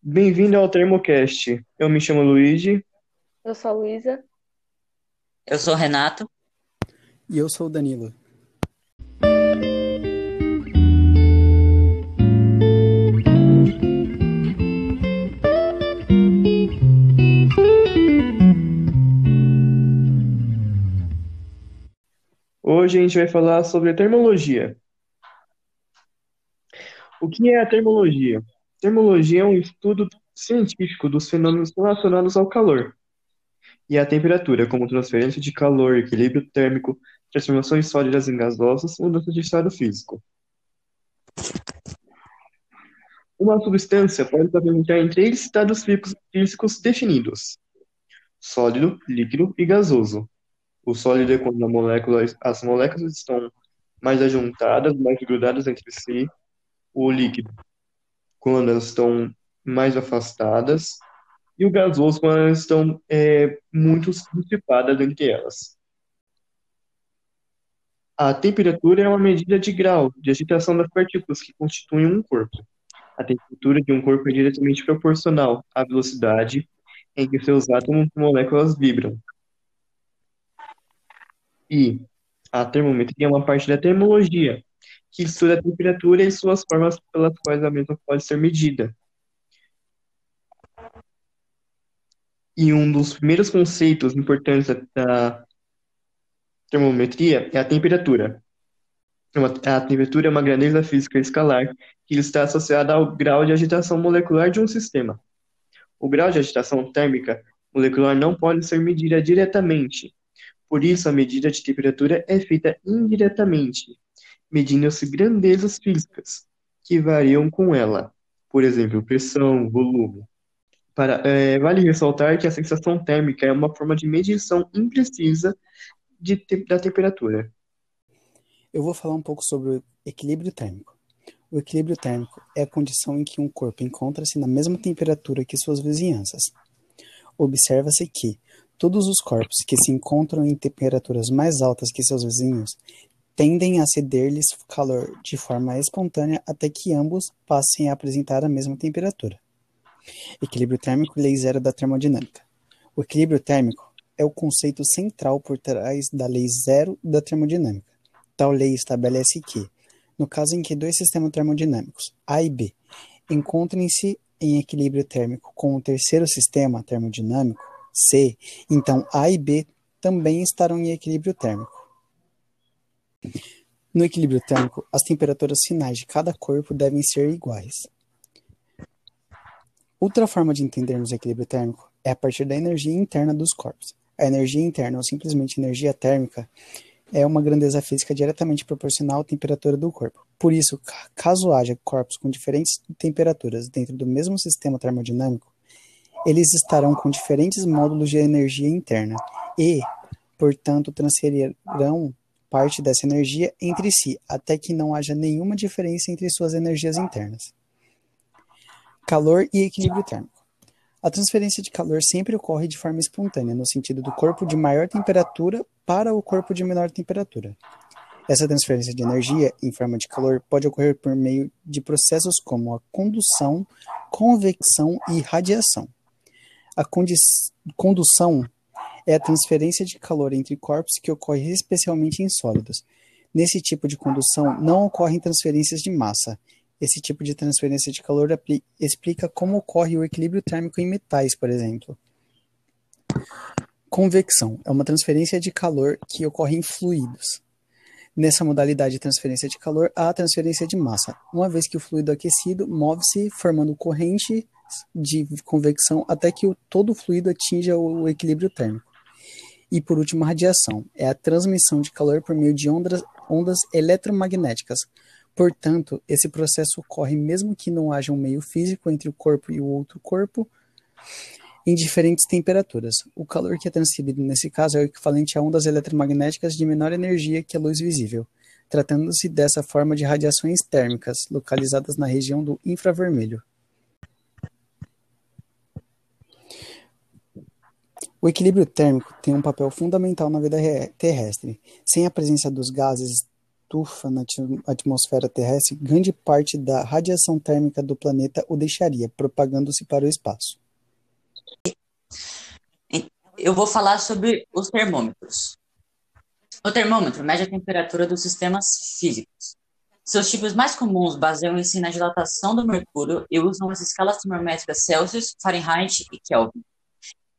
Bem-vindo ao Termocast. Eu me chamo Luigi. Eu sou a Luísa. Eu sou o Renato. E eu sou o Danilo. Hoje a gente vai falar sobre termologia. O que é a termologia? Termologia é um estudo científico dos fenômenos relacionados ao calor e à temperatura, como transferência de calor, equilíbrio térmico, transformações sólidas em gasosas, mudança de estado físico. Uma substância pode se apresentar em três estados físicos definidos: sólido, líquido e gasoso. O sólido é quando molécula, as moléculas estão mais ajuntadas, mais grudadas entre si. O líquido, quando elas estão mais afastadas. E o gasoso, quando elas estão é, muito dissipadas entre elas. A temperatura é uma medida de grau de agitação das partículas que constituem um corpo. A temperatura de um corpo é diretamente proporcional à velocidade em que seus átomos e moléculas vibram. E a termometria é uma parte da termologia, que estuda a temperatura e suas formas pelas quais a mesma pode ser medida. E um dos primeiros conceitos importantes da termometria é a temperatura. A temperatura é uma grandeza física escalar que está associada ao grau de agitação molecular de um sistema. O grau de agitação térmica molecular não pode ser medida diretamente, por isso a medida de temperatura é feita indiretamente, medindo-se grandezas físicas que variam com ela, por exemplo, pressão, volume. Para, é, vale ressaltar que a sensação térmica é uma forma de medição imprecisa de te da temperatura. Eu vou falar um pouco sobre o equilíbrio térmico. O equilíbrio térmico é a condição em que um corpo encontra-se na mesma temperatura que suas vizinhanças. Observa-se que todos os corpos que se encontram em temperaturas mais altas que seus vizinhos tendem a ceder-lhes calor de forma espontânea até que ambos passem a apresentar a mesma temperatura. Equilíbrio térmico, lei zero da termodinâmica. O equilíbrio térmico é o conceito central por trás da lei zero da termodinâmica. Tal lei estabelece que, no caso em que dois sistemas termodinâmicos, A e B, encontrem-se em equilíbrio térmico com o terceiro sistema termodinâmico, C, então A e B também estarão em equilíbrio térmico. No equilíbrio térmico, as temperaturas finais de cada corpo devem ser iguais. Outra forma de entendermos o equilíbrio térmico é a partir da energia interna dos corpos. A energia interna, ou simplesmente energia térmica, é uma grandeza física diretamente proporcional à temperatura do corpo. Por isso, caso haja corpos com diferentes temperaturas dentro do mesmo sistema termodinâmico, eles estarão com diferentes módulos de energia interna e, portanto, transferirão parte dessa energia entre si, até que não haja nenhuma diferença entre suas energias internas. Calor e equilíbrio térmico. A transferência de calor sempre ocorre de forma espontânea, no sentido do corpo de maior temperatura para o corpo de menor temperatura. Essa transferência de energia em forma de calor pode ocorrer por meio de processos como a condução, convecção e radiação. A condução é a transferência de calor entre corpos que ocorre especialmente em sólidos. Nesse tipo de condução, não ocorrem transferências de massa. Esse tipo de transferência de calor explica como ocorre o equilíbrio térmico em metais, por exemplo. Convecção é uma transferência de calor que ocorre em fluidos. Nessa modalidade de transferência de calor, há a transferência de massa, uma vez que o fluido aquecido move-se formando corrente de convecção até que o, todo o fluido atinja o equilíbrio térmico. E por último, a radiação é a transmissão de calor por meio de ondas, ondas eletromagnéticas. Portanto, esse processo ocorre mesmo que não haja um meio físico entre o corpo e o outro corpo em diferentes temperaturas. O calor que é transferido nesse caso é o equivalente a ondas eletromagnéticas de menor energia que a luz visível, tratando-se dessa forma de radiações térmicas localizadas na região do infravermelho. O equilíbrio térmico tem um papel fundamental na vida terrestre. Sem a presença dos gases estufa na atmosfera terrestre, grande parte da radiação térmica do planeta o deixaria, propagando-se para o espaço. Eu vou falar sobre os termômetros. O termômetro mede a temperatura dos sistemas físicos. Seus tipos mais comuns baseiam-se na dilatação do mercúrio e usam as escalas termométricas Celsius, Fahrenheit e Kelvin.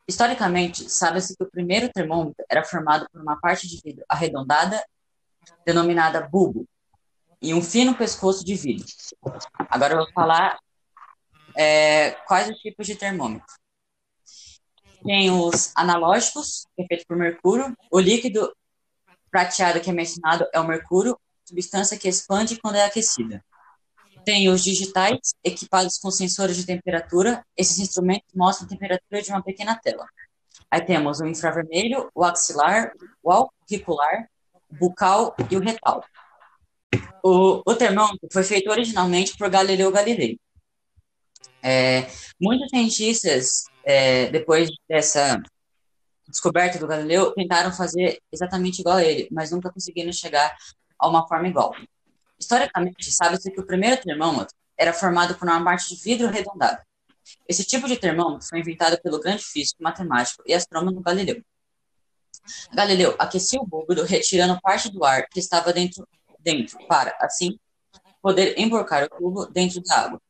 Historicamente, sabe-se que o primeiro termômetro era formado por uma parte de vidro arredondada, denominada bulbo, e um fino pescoço de vidro. Agora eu vou falar é, quais os tipos de termômetro. Tem os analógicos, que é feito por mercúrio. O líquido prateado que é mencionado é o mercúrio, substância que expande quando é aquecida. Tem os digitais, equipados com sensores de temperatura. Esses instrumentos mostram a temperatura de uma pequena tela. Aí temos o infravermelho, o axilar, o auricular, bucal e o retal. O, o termômetro foi feito originalmente por Galileu Galilei. É, muitos cientistas, é, depois dessa descoberta do Galileu, tentaram fazer exatamente igual a ele, mas nunca conseguiram chegar a uma forma igual. Historicamente, sabe-se que o primeiro termômetro era formado por uma parte de vidro arredondado. Esse tipo de termômetro foi inventado pelo grande físico, matemático e astrônomo Galileu. Galileu aquecia o bulbo, retirando parte do ar que estava dentro, dentro para, assim, poder emborcar o tubo dentro da água.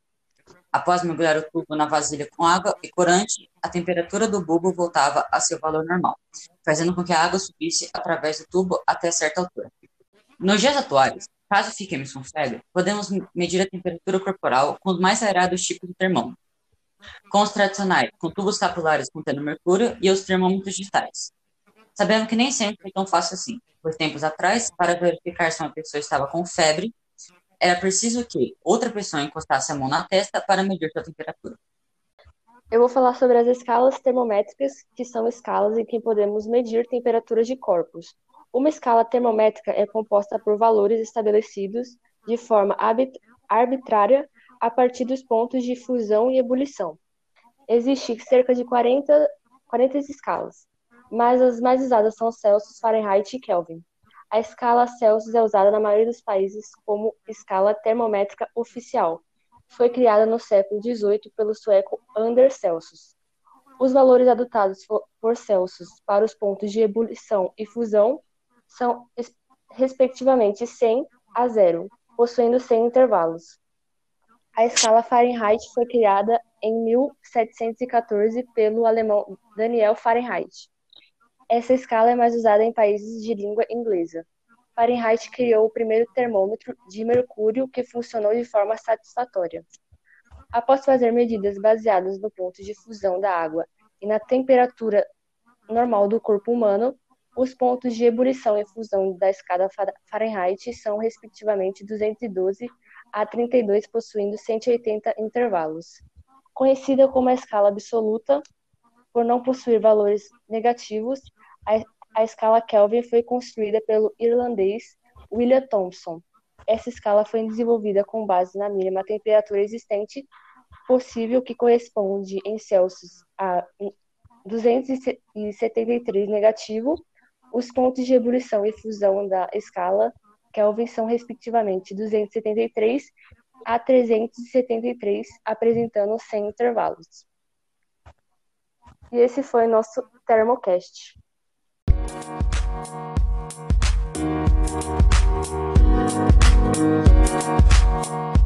Após mergulhar o tubo na vasilha com água e corante, a temperatura do bulbo voltava a seu valor normal, fazendo com que a água subisse através do tubo até certa altura. Nos dias atuais, caso fiquemos com febre, podemos medir a temperatura corporal com os mais variados tipos de termômetro, com os tradicionais, com tubos capilares contendo mercúrio e os termômetros digitais. Sabemos que nem sempre foi tão fácil assim, pois tempos atrás, para verificar se uma pessoa estava com febre, era preciso que outra pessoa encostasse a mão na testa para medir sua temperatura. Eu vou falar sobre as escalas termométricas, que são escalas em que podemos medir temperaturas de corpos, uma escala termométrica é composta por valores estabelecidos de forma arbitrária a partir dos pontos de fusão e ebulição. Existem cerca de 40, 40 escalas, mas as mais usadas são Celsius, Fahrenheit e Kelvin. A escala Celsius é usada na maioria dos países como escala termométrica oficial. Foi criada no século XVIII pelo sueco Anders Celsius. Os valores adotados por Celsius para os pontos de ebulição e fusão são, respectivamente, 100 a 0, possuindo 100 intervalos. A escala Fahrenheit foi criada em 1714 pelo alemão Daniel Fahrenheit. Essa escala é mais usada em países de língua inglesa. Fahrenheit criou o primeiro termômetro de mercúrio que funcionou de forma satisfatória. Após fazer medidas baseadas no ponto de fusão da água e na temperatura normal do corpo humano, os pontos de ebulição e fusão da escada Fahrenheit são, respectivamente, 212 a 32, possuindo 180 intervalos. Conhecida como a escala absoluta, por não possuir valores negativos, a, a escala Kelvin foi construída pelo irlandês William Thomson. Essa escala foi desenvolvida com base na mínima temperatura existente possível, que corresponde em Celsius a 273 negativo os pontos de ebulição e fusão da escala Kelvin são respectivamente 273 a 373, apresentando 100 intervalos. E esse foi nosso Thermocast. Música